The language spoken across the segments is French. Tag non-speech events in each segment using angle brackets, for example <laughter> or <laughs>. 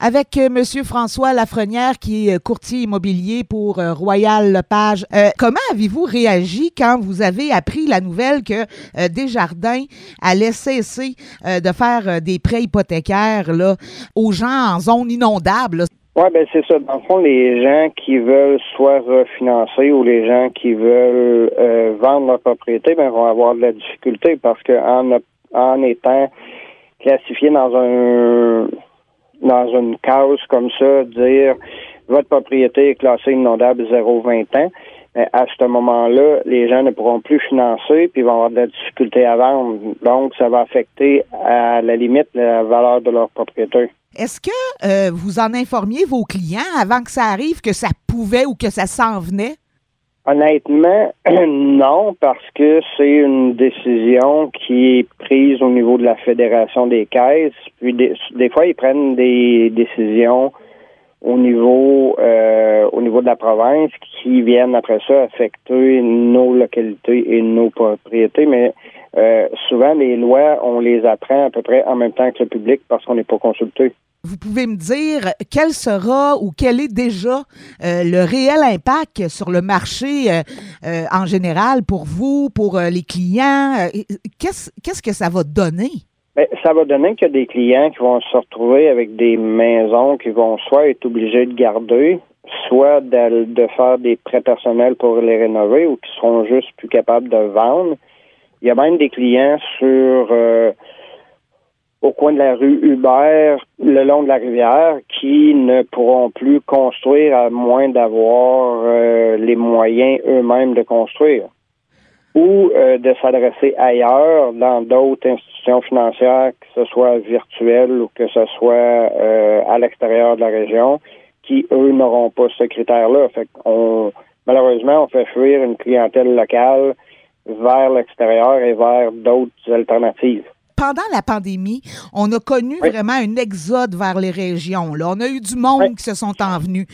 avec euh, Monsieur François Lafrenière, qui est euh, courtier immobilier pour euh, Royal Lepage. comment avez-vous réagi quand vous avez appris la nouvelle que Desjardins allait cesser de faire des prêts hypothécaires là, aux gens en zone inondable? Oui, ben c'est ça. Dans le fond, les gens qui veulent soit refinancer ou les gens qui veulent vendre leur propriété, ben, vont avoir de la difficulté parce que en, en étant classifiés dans un dans une case comme ça, dire votre propriété est classée inondable 0-20 ans, à ce moment-là, les gens ne pourront plus financer puis vont avoir de la difficulté à vendre. Donc, ça va affecter à la limite la valeur de leur propriété. Est-ce que euh, vous en informiez vos clients avant que ça arrive, que ça pouvait ou que ça s'en venait? Honnêtement, <clears throat> non, parce que c'est une décision qui est prise au niveau de la Fédération des caisses. Puis des, fois, ils prennent des décisions au niveau euh, au niveau de la province qui viennent après ça affecter nos localités et nos propriétés. Mais euh, souvent, les lois, on les apprend à peu près en même temps que le public parce qu'on n'est pas consulté. Vous pouvez me dire quel sera ou quel est déjà euh, le réel impact sur le marché euh, euh, en général pour vous, pour les clients? Qu'est-ce que ça va donner? Bien, ça va donner qu'il y a des clients qui vont se retrouver avec des maisons qui vont soit être obligés de garder, soit de, faire des prêts personnels pour les rénover ou qui seront juste plus capables de vendre. Il y a même des clients sur au coin de la rue Hubert, le long de la rivière, qui ne pourront plus construire à moins d'avoir euh, les moyens eux-mêmes de construire ou euh, de s'adresser ailleurs dans d'autres institutions financières, que ce soit virtuelles ou que ce soit euh, à l'extérieur de la région, qui, eux, n'auront pas ce critère-là. Fait qu'on, malheureusement, on fait fuir une clientèle locale vers l'extérieur et vers d'autres alternatives pendant la pandémie, on a connu vraiment un exode vers les régions. Là. On a eu du monde qui se sont envenus.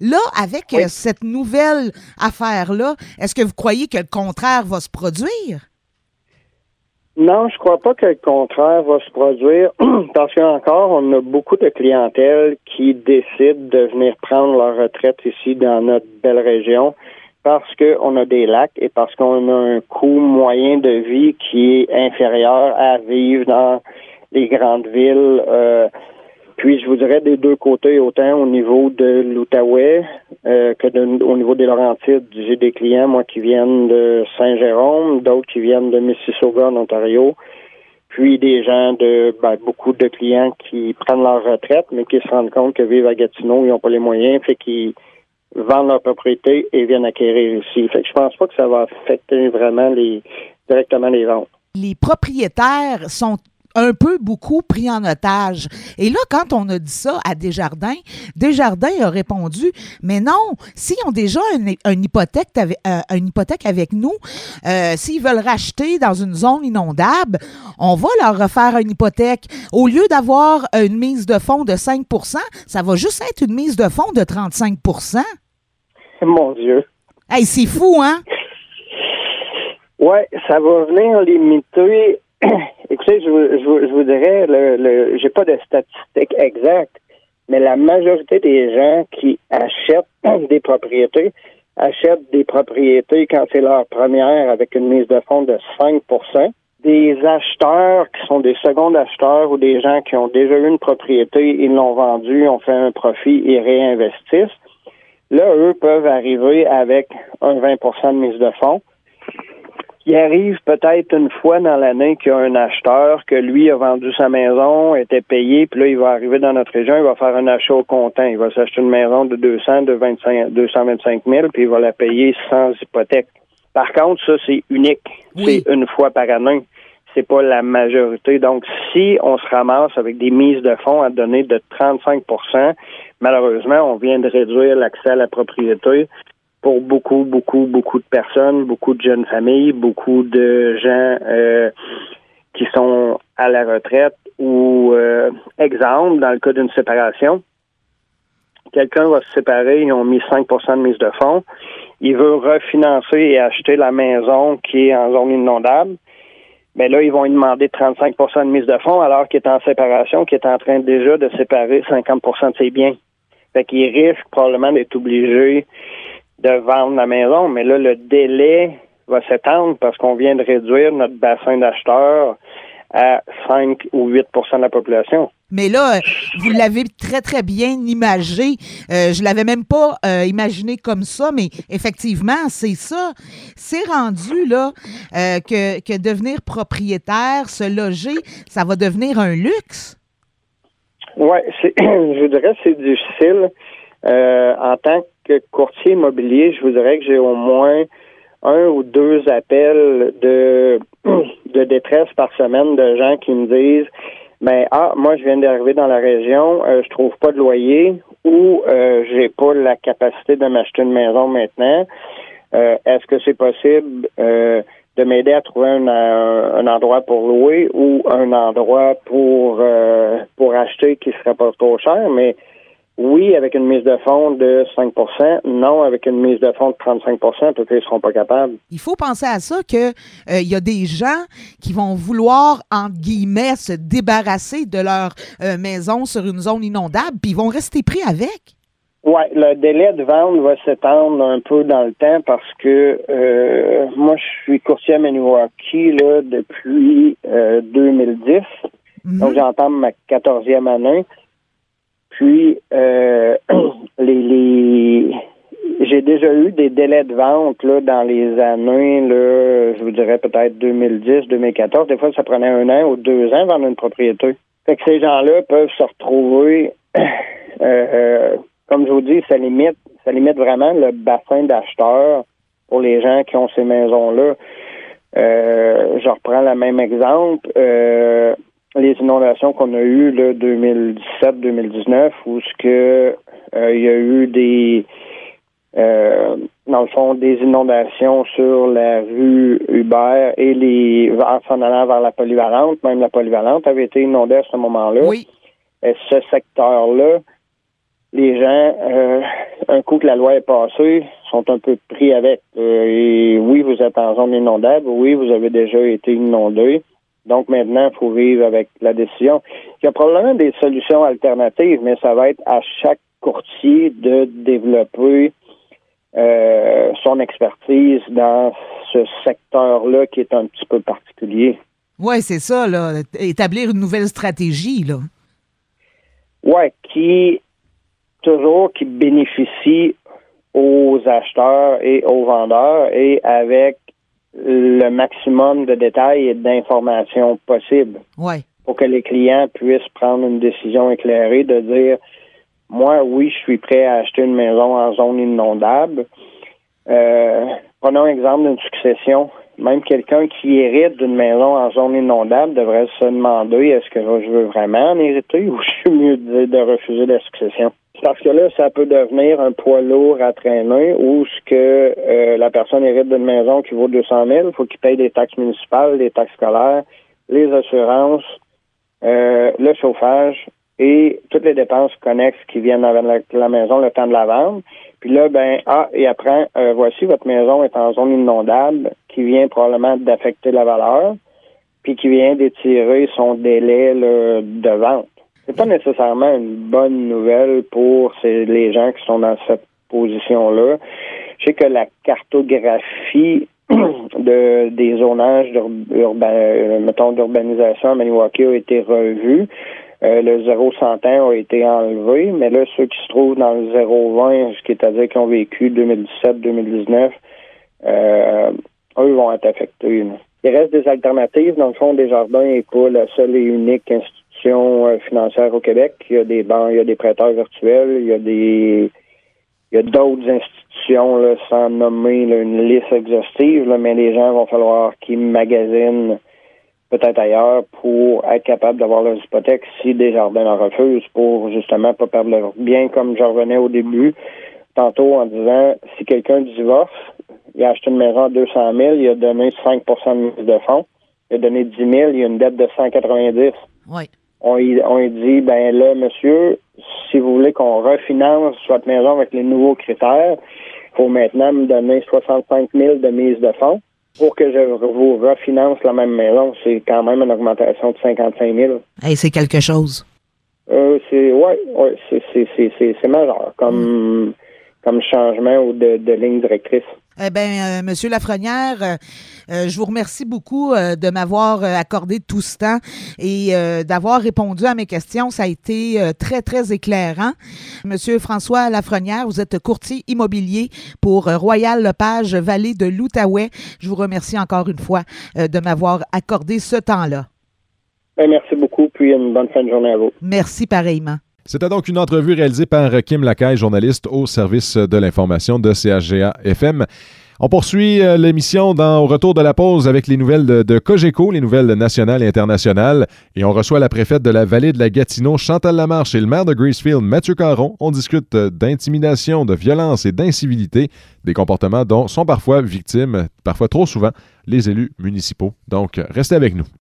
Là, avec euh, cette nouvelle affaire-là, est-ce que vous croyez que le contraire va se produire? Non, je crois pas que le contraire va se produire <clears throat> parce qu'encore, on a beaucoup de clientèle qui décident de venir prendre leur retraite ici dans notre belle région parce qu'on a des lacs et parce qu'on a un coût moyen de vie qui est inférieur à vivre dans les grandes villes. Euh, puis je vous dirais des deux côtés, autant au niveau de l'Outaouais euh, que au niveau des Laurentides. J'ai des clients, moi, qui viennent de Saint-Jérôme, d'autres qui viennent de Mississauga, en Ontario. Puis des gens de ben, beaucoup de clients qui prennent leur retraite, mais qui se rendent compte que vivre à Gatineau, ils n'ont pas les moyens, fait qu'ils vendent leur propriété et viennent acquérir ici. Fait que pense pas que ça va affecter vraiment les directement les ventes. Les propriétaires sont un peu beaucoup pris en otage. Et là, quand on a dit ça à Desjardins, Desjardins a répondu, mais non, s'ils ont déjà hypothèque, euh, une hypothèque avec nous, euh, s'ils veulent racheter dans une zone inondable, on va leur refaire une hypothèque. Au lieu d'avoir une mise de fonds de 5% ça va juste être une mise de fonds de 35 <laughs> Mon Dieu. Hey, c'est fou, hein? Oui, ça va venir limiter. <clears throat> Écoutez, je, je, je vous dirais, le, le j'ai pas de statistiques exactes, mais la majorité des gens qui achètent <clears throat> des propriétés achètent des propriétés quand c'est leur première avec une mise de fonds de 5% des acheteurs qui sont des secondes acheteurs ou des gens qui ont déjà eu une propriété, ils l'ont vendue, ont fait un profit et réinvestissent. Là, eux peuvent arriver avec un 20% de mise de fonds. Il arrive peut-être une fois dans l'année qu'il y a un acheteur que lui a vendu sa maison, était payé, puis là, il va arriver dans notre région, il va faire un achat au comptant. Il va s'acheter une maison de 200, de 25, 225 000, puis il va la payer sans hypothèque. Par contre, ça, c'est unique. C'est une fois par année. C'est pas la majorité. Donc, si on se ramasse avec des mises de fonds à donner de 35% malheureusement, on vient de réduire l'accès à la propriété pour beaucoup, beaucoup, beaucoup de personnes, beaucoup de jeunes familles, beaucoup de gens euh, qui sont à la retraite ou, euh, exemple, dans le cas d'une séparation, quelqu'un va se séparer, ils ont mis 5% de mise de fonds, il veut refinancer et acheter la maison qui est en zone inondable. Mais là, ils vont lui demander 35% de mise de fonds alors qu'il est en séparation, qu'il est en train déjà de séparer 50% de ses biens. Fait qu'il risque probablement d'être obligé de vendre la maison, mais là, le délai va s'étendre parce qu'on vient de réduire notre bassin d'acheteurs à 5 ou 8% de la population. Mais là, vous l'avez très, très bien imagé. Euh, je l'avais même pas euh, imaginé comme ça, mais effectivement, c'est ça. C'est rendu là euh, que, que devenir propriétaire, se loger, ça va devenir un luxe? Oui, <clears throat> je dirais que c'est difficile. en tant que courtier immobilier, je vous dirais que j'ai au moins un ou deux appels de, <clears throat> de détresse par semaine de gens qui me disent mais ah, moi je viens d'arriver dans la région, euh, je trouve pas de loyer ou euh, j'ai pas la capacité de m'acheter une maison maintenant. Euh, est-ce que c'est possible euh, de m'aider à trouver un, un, endroit pour louer ou un endroit pour pour acheter qui serait pas trop cher, mais oui, avec une mise de fonds de 5% non, avec une mise de fonds de 35% peut-être qu'ils ne seront pas capables. Il faut penser à ça qu'il euh, y a des gens qui vont vouloir, entre guillemets, se débarrasser de leur euh, maison sur une zone inondable, puis ils vont rester pris avec. Oui, le délai de vente va s'étendre un peu dans le temps parce que euh, moi, je suis courtier à Maniwaki là, depuis 2010. Mhm. Donc, j'entends ma quatorzième année. Puis, euh, <clears throat> les, les j'ai déjà eu des délais de vente là, dans les années, là, je vous dirais peut-être 2010, 2014. Des fois, ça prenait un an ou deux ans vendre une propriété. Fait que ces gens-là peuvent se retrouver, <clears throat> euh, euh, comme je vous dis, ça limite, ça limite vraiment le bassin d'acheteurs pour les gens qui ont ces maisons-là. Euh, je reprends le même exemple. Euh, les inondations qu'on a eues là 2017-2019 où ce que euh, il y a eu des euh, dans le fond des inondations sur la rue Hubert et les en s'en allant vers la polyvalente, même la polyvalente avait été inondée à ce moment-là. Oui. Et ce secteur-là, les gens, euh, un coup que la loi est passée, sont un peu pris avec. et oui, vous êtes en zone inondable, oui, vous avez déjà été inondé. Donc maintenant, il faut vivre avec la décision. Il y a probablement des solutions alternatives, mais ça va être à chaque courtier de développer euh, son expertise dans ce secteur-là qui est un petit peu particulier. Oui, c'est ça, là. Établir une nouvelle stratégie, là. Oui, qui toujours qui bénéficie aux acheteurs et aux vendeurs et avec le maximum de détails et d'informations possibles. Pour que les clients puissent prendre une décision éclairée de dire moi, oui, je suis prêt à acheter une maison en zone inondable. Euh, prenons l'exemple d'une succession. Même quelqu'un qui hérite d'une maison en zone inondable devrait se demander est-ce que je veux vraiment en hériter ou je suis mieux de, de refuser la succession? Parce que là, ça peut devenir un poids lourd à traîner ou ce que euh, la personne hérite d'une maison qui vaut 200 000, il faut qu'il paye des taxes municipales, des taxes scolaires, les assurances, euh, le chauffage et toutes les dépenses connexes qui viennent avec la, maison le temps de la vente. Puis là, ben, ah, et après, euh, voici, votre maison est en zone inondable qui vient probablement d'affecter la valeur, puis qui vient d'étirer son délai de vente c'est pas nécessairement une bonne nouvelle pour les gens qui sont dans cette position-là. Je sais que la cartographie <clears throat> de, des zonages euh, mettons, d'urbanisation à Maniwaki a été revue. Euh, le 0-100 ans a été enlevé, mais là, ceux qui se trouvent dans le 0-20, ce qui est à dire qui ont vécu 2017-2019, euh, eux vont être affectés. Il reste des alternatives. Dans le fond, Desjardins n'est pas la seule et unique institution euh, financière au Québec. Il y a des banques, il y a des prêteurs virtuels, il y a des il y a d'autres institutions, là, sans nommer une liste exhaustive, mais les gens vont falloir qu'ils magasinent peut-être ailleurs pour être capable d'avoir leurs hypothèques si Desjardins en refusent pour justement pas perdre leur bien, comme je revenais au début tantôt en disant si quelqu'un divorce, il a acheté une maison à 200 000, il a donné 5 de mise de fonds, il a donné 10 000, il y a une dette de 190. Oui on y, dit, ben là, monsieur, si vous voulez qu'on refinance votre maison avec les nouveaux critères, il faut maintenant me donner 65 000 de mise de fonds. Pour que je vous refinance la même maison, c'est quand même une augmentation de 55 000. Hey, c'est quelque chose. Euh, c'est ouais, ouais c'est, c'est, c'est, c'est, c'est majeur comme, comme changement ou de, de ligne directrice. Eh bien, euh, Monsieur Lafrenière, euh, euh, je vous remercie beaucoup euh, de m'avoir accordé tout ce temps et d'avoir répondu à mes questions. Ça a été très, très éclairant. Monsieur François Lafrenière, vous êtes courtier immobilier pour Royal Lepage, Vallée de l'Outaouais. Je vous remercie encore une fois de m'avoir accordé ce temps-là. Ben, merci beaucoup, puis une bonne fin de journée à vous. Merci pareillement. C'était donc une entrevue réalisée par Kim Lacaille, journaliste au service de l'information de CHGA FM. On poursuit euh, l'émission dans, au retour de la pause avec les nouvelles de, de Cogeco, les nouvelles nationales et internationales. Et on reçoit la préfète de la vallée de la Gatineau, Chantal Lamarche, et le maire de Gracefield, Mathieu Caron. On discute d'intimidation, de violence et d'incivilité, des comportements dont sont parfois victimes, parfois trop souvent, les élus municipaux. Donc, restez avec nous.